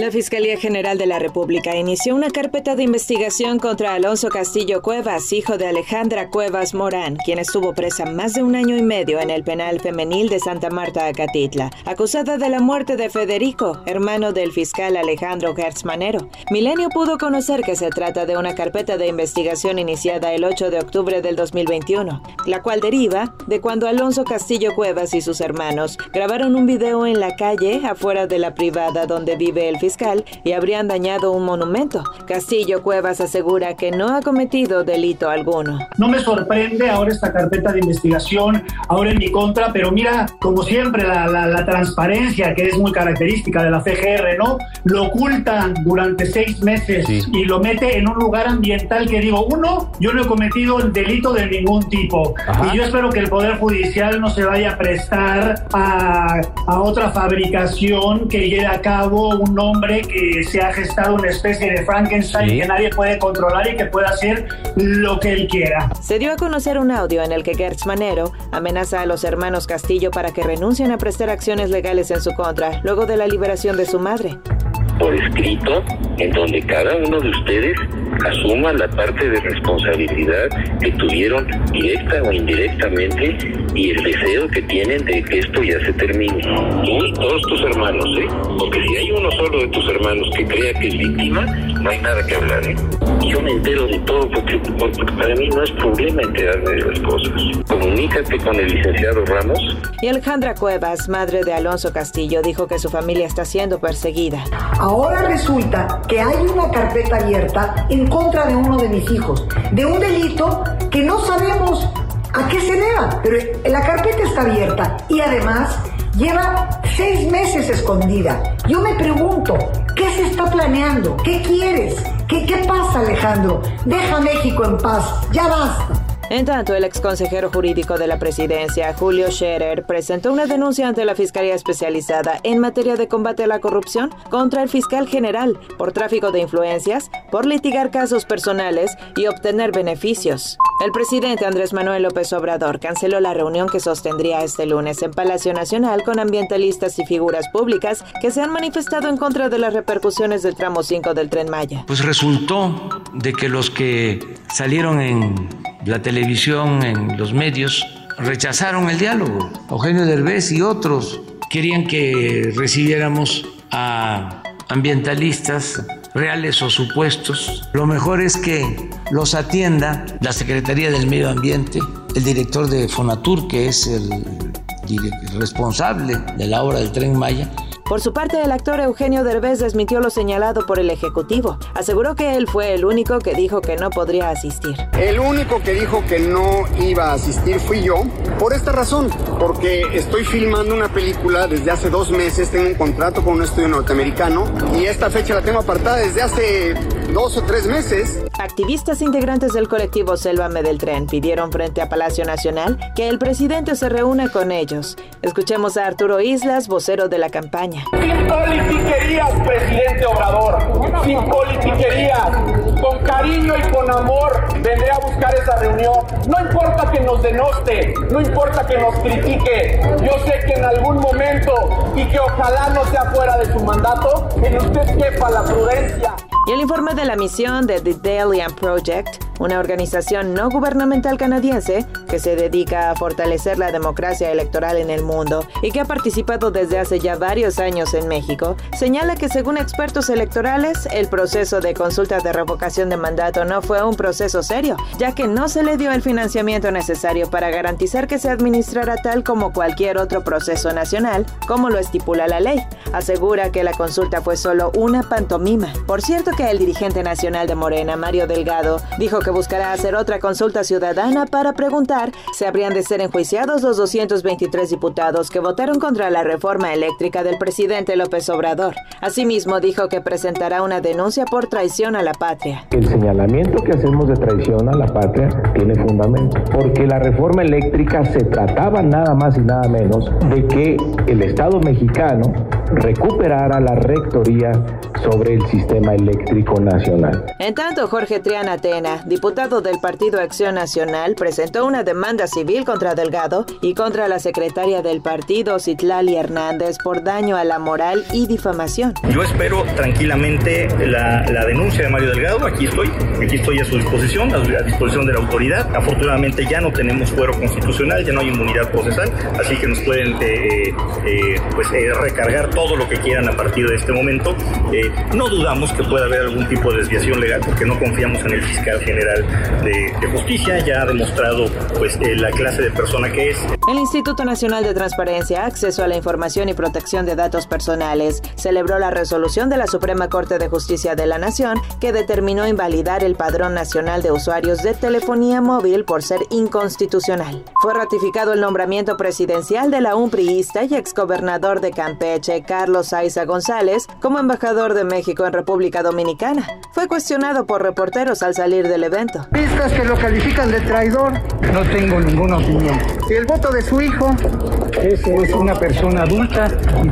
La Fiscalía General de la República inició una carpeta de investigación contra Alonso Castillo Cuevas, hijo de Alejandra Cuevas Morán, quien estuvo presa más de un año y medio en el penal femenil de Santa Marta, Acatitla, acusada de la muerte de Federico, hermano del fiscal Alejandro Gertz Manero. Milenio pudo conocer que se trata de una carpeta de investigación iniciada el 8 de octubre del 2021, la cual deriva de cuando Alonso Castillo Cuevas y sus hermanos grabaron un video en la calle afuera de la privada donde vive el fiscal y habrían dañado un monumento. Castillo Cuevas asegura que no ha cometido delito alguno. No me sorprende ahora esta carpeta de investigación, ahora en mi contra, pero mira, como siempre, la, la, transparencia que es muy característica de la CGR, ¿no? Lo ocultan durante seis meses y lo mete en un lugar ambiental que digo, uno, yo no he cometido el delito de ningún tipo. Y yo espero que el Poder Judicial no se vaya a prestar a, a otra fabricación que lleve a cabo un nombre que se ha gestado una especie de Frankenstein que nadie puede controlar y que puede hacer lo que él quiera. Se dio a conocer un audio en el que Gertz Manero amenaza a los hermanos Castillo para que renuncien a prestar acciones legales en su contra luego de la liberación de su madre. Por escrito, en donde cada uno de ustedes asuma la parte de responsabilidad que tuvieron directa o indirectamente y el deseo que tienen de que esto ya se termine. Y todos tus hermanos, ¿eh? Porque si hay uno solo de tus hermanos que crea que es víctima, no hay nada que hablar, ¿eh? Yo me entero de todo porque, para mí no es problema enterarme de las cosas. Comunícate con el licenciado Ramos. Y Alejandra Cuevas, madre de Alonso Castillo, dijo que su familia está siendo perseguida. Ahora resulta que hay una carpeta abierta en contra de uno de mis hijos, de un delito que no sabemos a qué se deba, pero la carpeta está abierta y además lleva seis meses escondida. Yo me pregunto, ¿qué se está planeando? ¿Qué quieres? ¿Qué, qué pasa, Alejandro? Deja México en paz, ya basta. En tanto, el ex consejero jurídico de la presidencia, Julio Scherer, presentó una denuncia ante la Fiscalía Especializada en materia de combate a la corrupción contra el fiscal general por tráfico de influencias, por litigar casos personales y obtener beneficios. El presidente Andrés Manuel López Obrador canceló la reunión que sostendría este lunes en Palacio Nacional con ambientalistas y figuras públicas que se han manifestado en contra de las repercusiones del tramo 5 del tren Maya. Pues resultó de que los que salieron en la televisión, en los medios, rechazaron el diálogo. Eugenio Derbez y otros querían que recibiéramos a ambientalistas reales o supuestos. Lo mejor es que los atienda la Secretaría del Medio Ambiente, el director de Fonatur, que es el, responsable de la obra del tren Maya, por su parte, el actor Eugenio Derbez desmitió lo señalado por el Ejecutivo. Aseguró que él fue el único que dijo que no podría asistir. El único que dijo que no iba a asistir fui yo, por esta razón, porque estoy filmando una película desde hace dos meses, tengo un contrato con un estudio norteamericano y esta fecha la tengo apartada desde hace dos o tres meses. Activistas integrantes del colectivo Sélvame del Tren pidieron frente a Palacio Nacional que el presidente se reúna con ellos. Escuchemos a Arturo Islas, vocero de la campaña. Sin politiquerías, presidente Obrador. Sin politiquerías. Con cariño y con amor vendré a buscar esa reunión. No importa que nos denoste, no importa que nos critique. Yo sé que en algún momento, y que ojalá no sea fuera de su mandato, en usted quepa la prudencia. Y el informe de la misión de The Dalian Project, una organización no gubernamental canadiense que se dedica a fortalecer la democracia electoral en el mundo y que ha participado desde hace ya varios años en México, señala que según expertos electorales, el proceso de consulta de revocación de mandato no fue un proceso serio, ya que no se le dio el financiamiento necesario para garantizar que se administrara tal como cualquier otro proceso nacional, como lo estipula la ley. Asegura que la consulta fue solo una pantomima. Por cierto, que el dirigente nacional de Morena, Mario Delgado, dijo que buscará hacer otra consulta ciudadana para preguntar si habrían de ser enjuiciados los 223 diputados que votaron contra la reforma eléctrica del presidente López Obrador. Asimismo, dijo que presentará una denuncia por traición a la patria. El señalamiento que hacemos de traición a la patria tiene fundamento, porque la reforma eléctrica se trataba nada más y nada menos de que el Estado mexicano recuperara la rectoría sobre el sistema eléctrico nacional. En tanto, Jorge Triana Atena, diputado del Partido Acción Nacional, presentó una demanda civil contra Delgado y contra la secretaria del partido, Citlali Hernández, por daño a la moral y difamación. Yo espero tranquilamente la, denuncia de Mario Delgado. Aquí estoy, aquí estoy a su disposición, a disposición de la autoridad. Afortunadamente ya no tenemos fuero constitucional, ya no hay inmunidad procesal, así que nos pueden eh, eh, eh, pues, recargar todo lo que quieran a partir de este momento. no dudamos que pueda haber algún tipo de desviación legal porque no confiamos en el fiscal general de, justicia, ya ha demostrado pues la clase de persona que es. El Instituto Nacional de Transparencia, Acceso a la Información y Protección de Datos Personales celebró la resolución de la Suprema Corte de Justicia de la Nación que determinó invalidar el Padrón Nacional de Usuarios de Telefonía Móvil por ser inconstitucional. Fue ratificado el nombramiento presidencial de la UNPRIista y exgobernador de Campeche, Carlos Aiza González, como embajador de México en República Dominicana. Fue cuestionado por reporteros al salir del evento. Vistas que lo califican de traidor. No tengo ninguna opinión. ¿Y el voto de su hijo? Ese es una persona adulta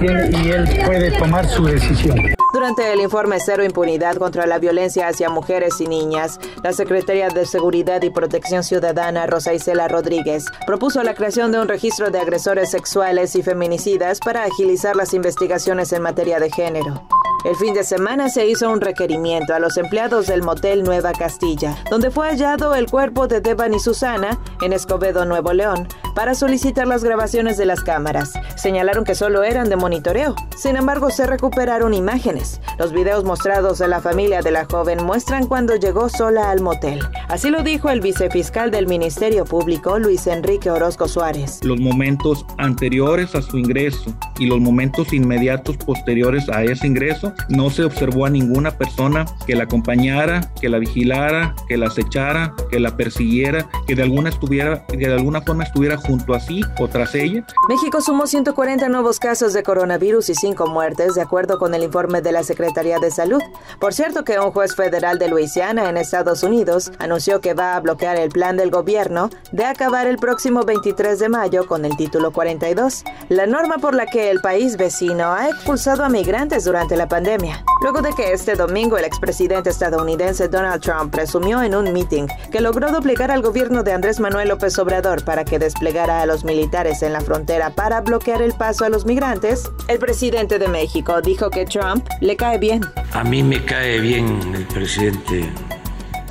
y, y él puede tomar su decisión. Durante el informe Cero Impunidad contra la Violencia hacia Mujeres y Niñas, la Secretaria de Seguridad y Protección Ciudadana, Rosa Isela Rodríguez, propuso la creación de un registro de agresores sexuales y feminicidas para agilizar las investigaciones en materia de género. El fin de semana se hizo un requerimiento a los empleados del motel Nueva Castilla, donde fue hallado el cuerpo de Deban y Susana en Escobedo, Nuevo León, para solicitar las grabaciones de las cámaras. Señalaron que solo eran de monitoreo. Sin embargo, se recuperaron imágenes. Los videos mostrados de la familia de la joven muestran cuando llegó sola al motel. Así lo dijo el vicefiscal del Ministerio Público, Luis Enrique Orozco Suárez. Los momentos anteriores a su ingreso y los momentos inmediatos posteriores a ese ingreso, no se observó a ninguna persona que la acompañara, que la vigilara, que la acechara, que la persiguiera, que de alguna estuviera, que de alguna forma estuviera junto a sí o tras ella. México sumó 140 nuevos casos de coronavirus y 5 muertes, de acuerdo con el informe de la Secretaría de Salud. Por cierto que un juez federal de Luisiana, en Estados Unidos, anunció que va a bloquear el plan del gobierno de acabar el próximo 23 de mayo con el título 42, la norma por la que el país vecino ha expulsado a migrantes durante la pandemia. Luego de que este domingo el expresidente estadounidense Donald Trump presumió en un meeting que logró duplicar al gobierno de Andrés Manuel López Obrador para que desplegue a los militares en la frontera para bloquear el paso a los migrantes, el presidente de México dijo que Trump le cae bien. A mí me cae bien el presidente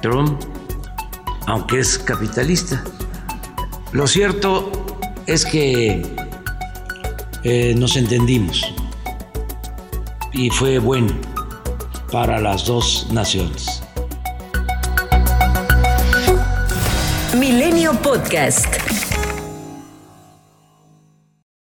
Trump, aunque es capitalista. Lo cierto es que eh, nos entendimos y fue bueno para las dos naciones. Milenio Podcast.